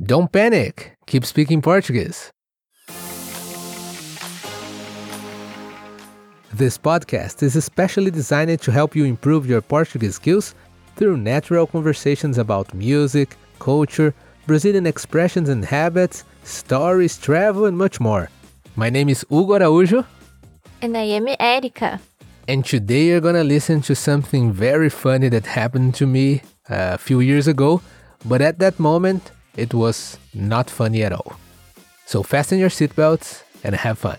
Don't panic, keep speaking Portuguese. This podcast is especially designed to help you improve your Portuguese skills through natural conversations about music, culture, Brazilian expressions and habits, stories, travel, and much more. My name is Hugo Araújo, And I am Erika. and today you're gonna listen to something very funny that happened to me a few years ago, but at that moment, it was not funny at all. So fasten your seatbelts and have fun.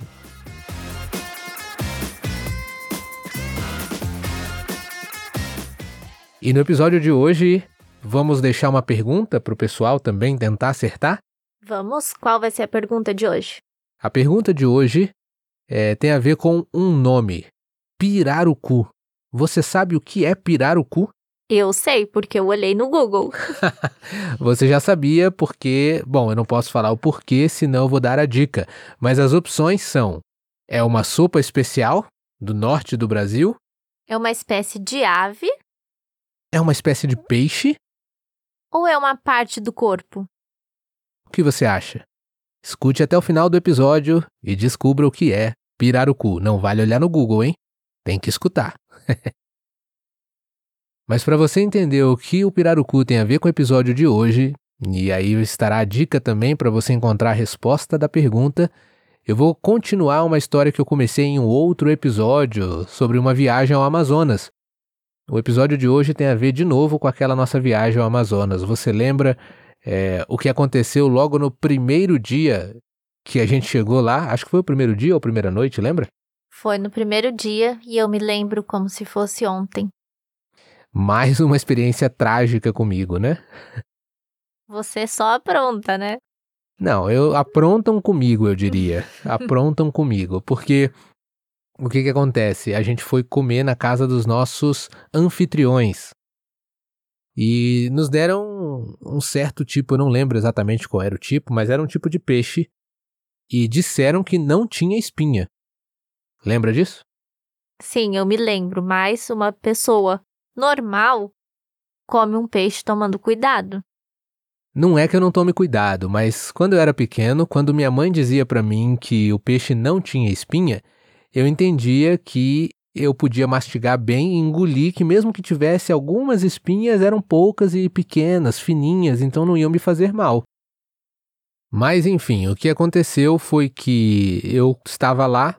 E no episódio de hoje, vamos deixar uma pergunta para o pessoal também tentar acertar? Vamos? Qual vai ser a pergunta de hoje? A pergunta de hoje é, tem a ver com um nome: Pirarucu. Você sabe o que é pirarucu? Eu sei, porque eu olhei no Google. Você já sabia porque, bom, eu não posso falar o porquê, senão eu vou dar a dica. Mas as opções são: é uma sopa especial do norte do Brasil, É uma espécie de ave é uma espécie de peixe. ou é uma parte do corpo? O que você acha? Escute até o final do episódio e descubra o que é pirarucu. Não vale olhar no Google, hein? Tem que escutar. Mas para você entender o que o pirarucu tem a ver com o episódio de hoje, e aí estará a dica também para você encontrar a resposta da pergunta, eu vou continuar uma história que eu comecei em um outro episódio sobre uma viagem ao Amazonas. O episódio de hoje tem a ver de novo com aquela nossa viagem ao Amazonas. Você lembra é, o que aconteceu logo no primeiro dia que a gente chegou lá? Acho que foi o primeiro dia ou a primeira noite, lembra? Foi no primeiro dia e eu me lembro como se fosse ontem. Mais uma experiência trágica comigo, né? Você só apronta, né? Não, eu aprontam comigo, eu diria. Aprontam comigo, porque o que que acontece? A gente foi comer na casa dos nossos anfitriões. E nos deram um certo tipo, eu não lembro exatamente qual era o tipo, mas era um tipo de peixe e disseram que não tinha espinha. Lembra disso? Sim, eu me lembro, mas uma pessoa normal come um peixe tomando cuidado. Não é que eu não tome cuidado, mas quando eu era pequeno, quando minha mãe dizia pra mim que o peixe não tinha espinha, eu entendia que eu podia mastigar bem e engolir que mesmo que tivesse algumas espinhas eram poucas e pequenas, fininhas, então não iam me fazer mal. Mas enfim, o que aconteceu foi que eu estava lá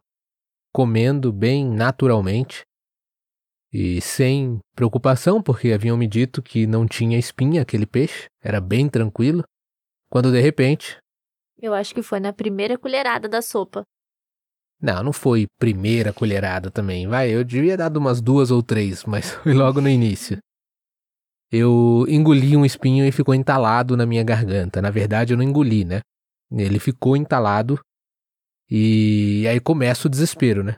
comendo bem naturalmente e sem preocupação, porque haviam me dito que não tinha espinha aquele peixe, era bem tranquilo, quando de repente, Eu acho que foi na primeira colherada da sopa. não, não foi primeira colherada também, vai, eu devia dar umas duas ou três, mas foi logo no início. Eu engoli um espinho e ficou entalado na minha garganta. Na verdade, eu não engoli, né? Ele ficou entalado e aí começa o desespero, né?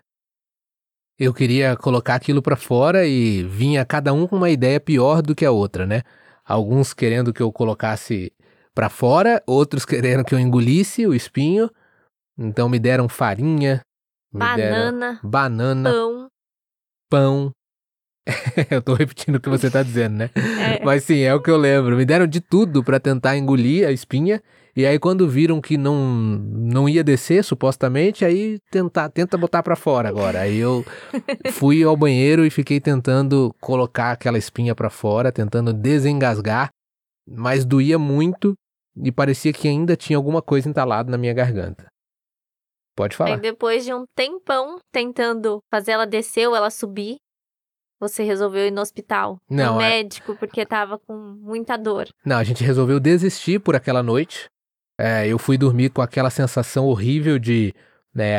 Eu queria colocar aquilo pra fora e vinha cada um com uma ideia pior do que a outra, né? Alguns querendo que eu colocasse pra fora, outros querendo que eu engolisse o espinho. Então me deram farinha, me deram Banana, banana, pão. pão. eu tô repetindo o que você tá dizendo, né? É. Mas sim, é o que eu lembro. Me deram de tudo pra tentar engolir a espinha. E aí quando viram que não não ia descer, supostamente, aí tentar tenta botar pra fora agora. Aí eu fui ao banheiro e fiquei tentando colocar aquela espinha pra fora, tentando desengasgar, mas doía muito e parecia que ainda tinha alguma coisa entalada na minha garganta. Pode Aí falar. depois de um tempão tentando fazer ela descer ou ela subir, você resolveu ir no hospital. Não, no é- médico, porque tava com muita dor. Não, a gente resolveu desistir por aquela noite. É, eu fui dormir com aquela sensação horrível de. Né,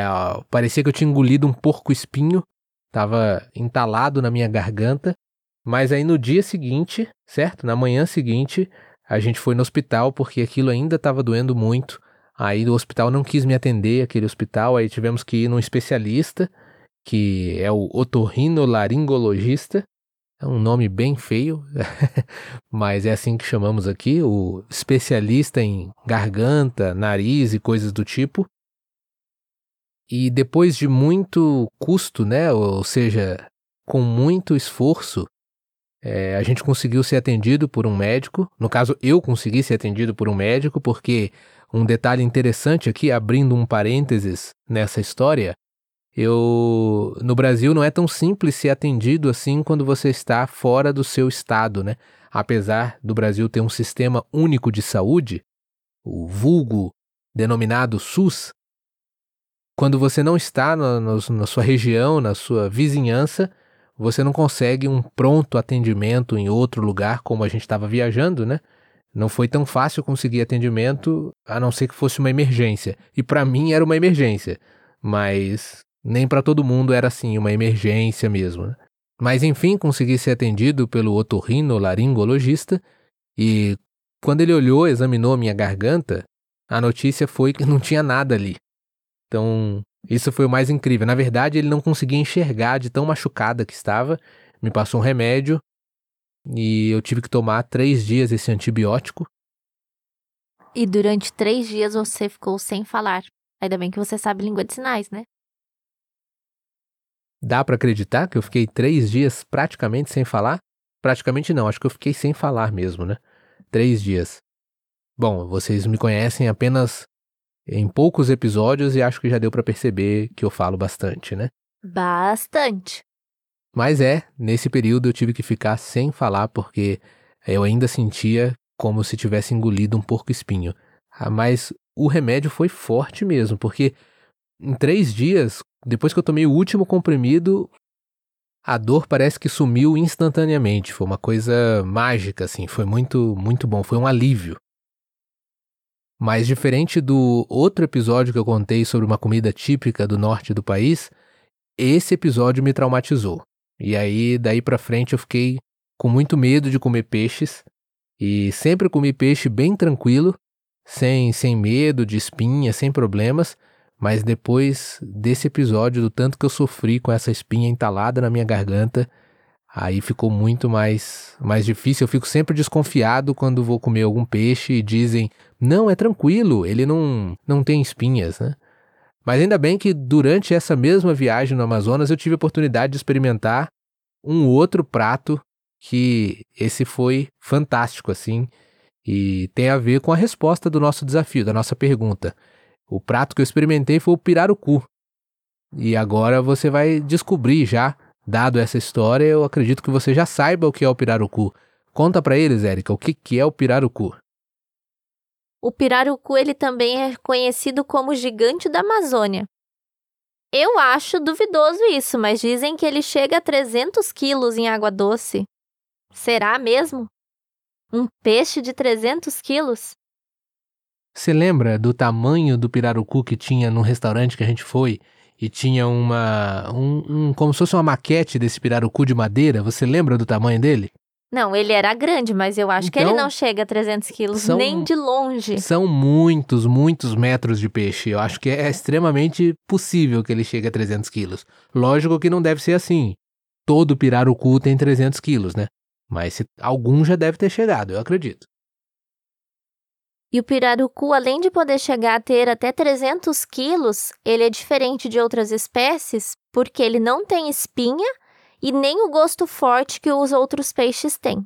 parecia que eu tinha engolido um porco espinho. Tava entalado na minha garganta. Mas aí no dia seguinte, certo? Na manhã seguinte, a gente foi no hospital porque aquilo ainda estava doendo muito. Aí o hospital não quis me atender, aquele hospital. Aí tivemos que ir num especialista, que é o otorrinolaringologista. É um nome bem feio, mas é assim que chamamos aqui, o especialista em garganta, nariz e coisas do tipo. E depois de muito custo, né, ou seja, com muito esforço, É, a gente conseguiu ser atendido por um médico. No caso, eu consegui ser atendido por um médico, porque um detalhe interessante aqui, abrindo um parênteses nessa história, eu no Brasil não é tão simples ser atendido assim quando você está fora do seu estado, né? Apesar do Brasil ter um sistema único de saúde, o vulgo denominado SUS, quando você não está no, na sua região, na sua vizinhança, você não consegue um pronto atendimento em outro lugar, como a gente estava viajando, né? Não foi tão fácil conseguir atendimento, a não ser que fosse uma emergência. E para mim era uma emergência, mas nem para todo mundo era assim, uma emergência mesmo. Né? Mas enfim, consegui ser atendido pelo otorrino laringologista e quando ele olhou, examinou minha garganta, a notícia foi que não tinha nada ali. Então, isso foi o mais incrível. Na verdade, ele não conseguia enxergar de tão machucada que estava, me passou um remédio e eu tive que tomar três dias esse antibiótico. E durante três dias você ficou sem falar. Ainda bem que você sabe língua de sinais, né? Dá para acreditar que eu fiquei três dias praticamente sem falar? Praticamente não, acho que eu fiquei sem falar mesmo, né? Três dias. Bom, vocês me conhecem apenas em poucos episódios e acho que já deu para perceber que eu falo bastante, né? Bastante. Mas é, nesse período eu tive que ficar sem falar porque eu ainda sentia como se tivesse engolido um porco espinho. Ah, mas o remédio foi forte mesmo, porque em três dias, depois que eu tomei o último comprimido, a dor parece que sumiu instantaneamente. Foi uma coisa mágica, assim. Foi muito, muito bom. Foi um alívio. Mas diferente do outro episódio que eu contei sobre uma comida típica do norte do país, esse episódio me traumatizou. E aí, daí pra frente, eu fiquei com muito medo de comer peixes. E sempre comi peixe bem tranquilo, sem, sem medo de espinha, sem problemas. Mas depois desse episódio, do tanto que eu sofri com essa espinha entalada na minha garganta, aí ficou muito mais, mais difícil. Eu fico sempre desconfiado quando vou comer algum peixe e dizem: não, é tranquilo, ele não, não tem espinhas, né? Mas ainda bem que durante essa mesma viagem no Amazonas eu tive a oportunidade de experimentar um outro prato que esse foi fantástico assim e tem a ver com a resposta do nosso desafio, da nossa pergunta. O prato que eu experimentei foi o pirarucu. E agora você vai descobrir já, dado essa história, eu acredito que você já saiba o que é o pirarucu. Conta para eles, Érica, o que que é o pirarucu? O pirarucu ele também é conhecido como gigante da Amazônia. Eu acho duvidoso isso, mas dizem que ele chega a 300 quilos em água doce. Será mesmo? Um peixe de 300 quilos? Você lembra do tamanho do pirarucu que tinha no restaurante que a gente foi? E tinha uma. Um, um, como se fosse uma maquete desse pirarucu de madeira. Você lembra do tamanho dele? Não, ele era grande, mas eu acho então, que ele então, não chega a 300 quilos, são, nem de longe. São muitos, muitos metros de peixe. Eu acho que é extremamente possível que ele chegue a 300 quilos. Lógico que não deve ser assim. Todo pirarucu tem 300 quilos, né? Mas se, algum já deve ter chegado, eu acredito. E o pirarucu, além de poder chegar a ter até 300 quilos, ele é diferente de outras espécies porque ele não tem espinha e nem o gosto forte que os outros peixes têm.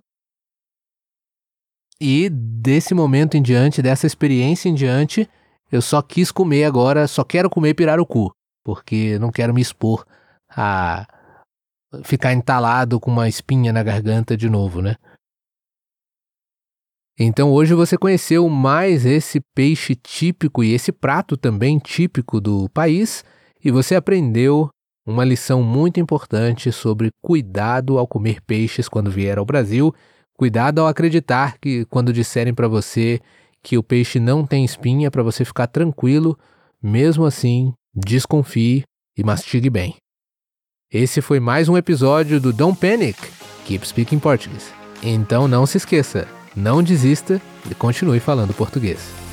E desse momento em diante, dessa experiência em diante, eu só quis comer agora, só quero comer pirarucu, porque não quero me expor a ficar entalado com uma espinha na garganta de novo, né? Então hoje você conheceu mais esse peixe típico e esse prato também típico do país, e você aprendeu uma lição muito importante sobre cuidado ao comer peixes quando vier ao Brasil, cuidado ao acreditar que quando disserem para você que o peixe não tem espinha, para você ficar tranquilo, mesmo assim, desconfie e mastigue bem. Esse foi mais um episódio do Don't Panic, Keep Speaking Portuguese. Então não se esqueça, não desista e continue falando português.